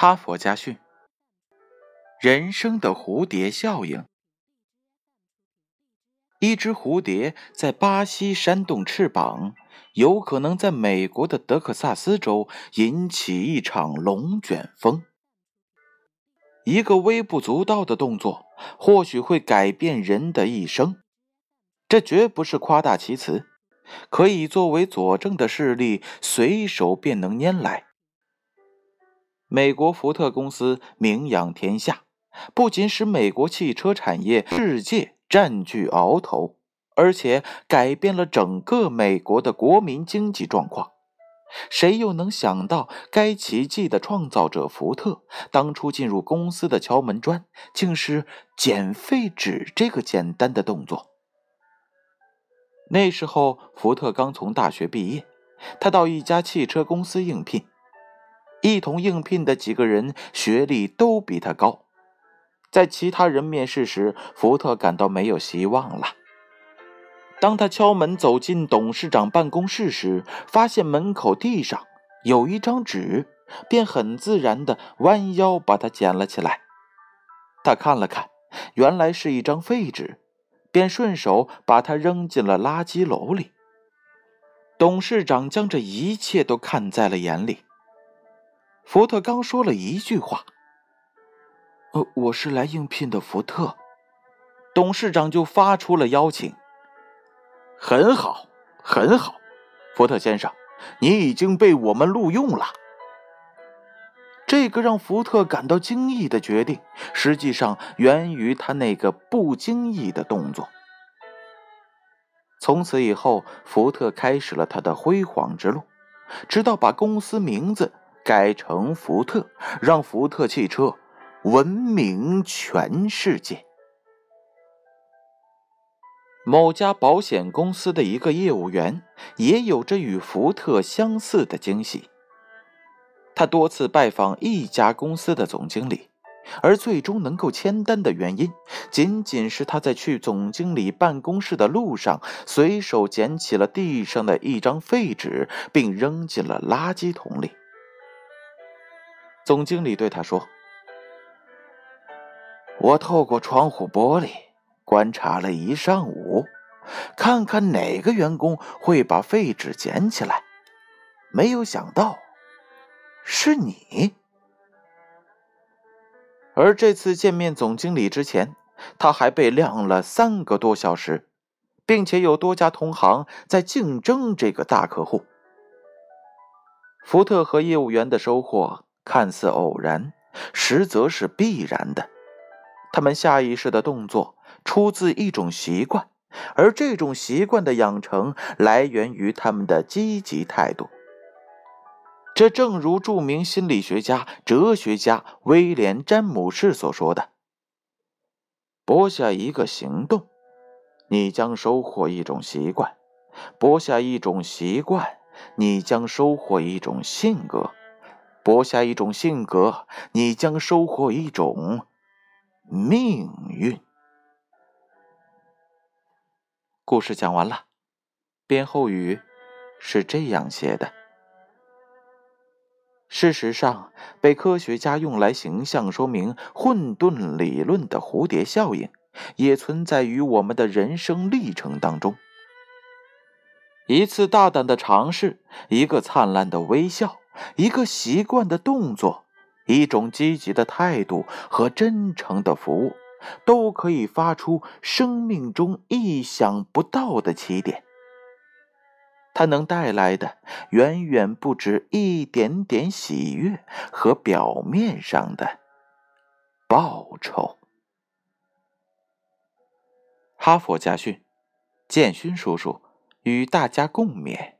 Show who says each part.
Speaker 1: 哈佛家训：人生的蝴蝶效应。一只蝴蝶在巴西扇动翅膀，有可能在美国的德克萨斯州引起一场龙卷风。一个微不足道的动作，或许会改变人的一生。这绝不是夸大其词，可以作为佐证的事例，随手便能拈来。美国福特公司名扬天下，不仅使美国汽车产业世界占据鳌头，而且改变了整个美国的国民经济状况。谁又能想到，该奇迹的创造者福特当初进入公司的敲门砖，竟是捡废纸这个简单的动作？那时候，福特刚从大学毕业，他到一家汽车公司应聘。一同应聘的几个人学历都比他高，在其他人面试时，福特感到没有希望了。当他敲门走进董事长办公室时，发现门口地上有一张纸，便很自然地弯腰把它捡了起来。他看了看，原来是一张废纸，便顺手把它扔进了垃圾篓里。董事长将这一切都看在了眼里。福特刚说了一句话：“呃，我是来应聘的。”福特董事长就发出了邀请。很好，很好，福特先生，你已经被我们录用了。这个让福特感到惊异的决定，实际上源于他那个不经意的动作。从此以后，福特开始了他的辉煌之路，直到把公司名字。改成福特，让福特汽车闻名全世界。某家保险公司的一个业务员也有着与福特相似的惊喜。他多次拜访一家公司的总经理，而最终能够签单的原因，仅仅是他在去总经理办公室的路上，随手捡起了地上的一张废纸，并扔进了垃圾桶里。总经理对他说：“我透过窗户玻璃观察了一上午，看看哪个员工会把废纸捡起来。没有想到，是你。而这次见面总经理之前，他还被晾了三个多小时，并且有多家同行在竞争这个大客户。福特和业务员的收获。”看似偶然，实则是必然的。他们下意识的动作出自一种习惯，而这种习惯的养成来源于他们的积极态度。这正如著名心理学家、哲学家威廉·詹姆士所说的：“播下一个行动，你将收获一种习惯；播下一种习惯，你将收获一种性格。”播下一种性格，你将收获一种命运。故事讲完了，编后语是这样写的：事实上，被科学家用来形象说明混沌理论的蝴蝶效应，也存在于我们的人生历程当中。一次大胆的尝试，一个灿烂的微笑。一个习惯的动作，一种积极的态度和真诚的服务，都可以发出生命中意想不到的起点。它能带来的远远不止一点点喜悦和表面上的报酬。哈佛家训，建勋叔叔与大家共勉。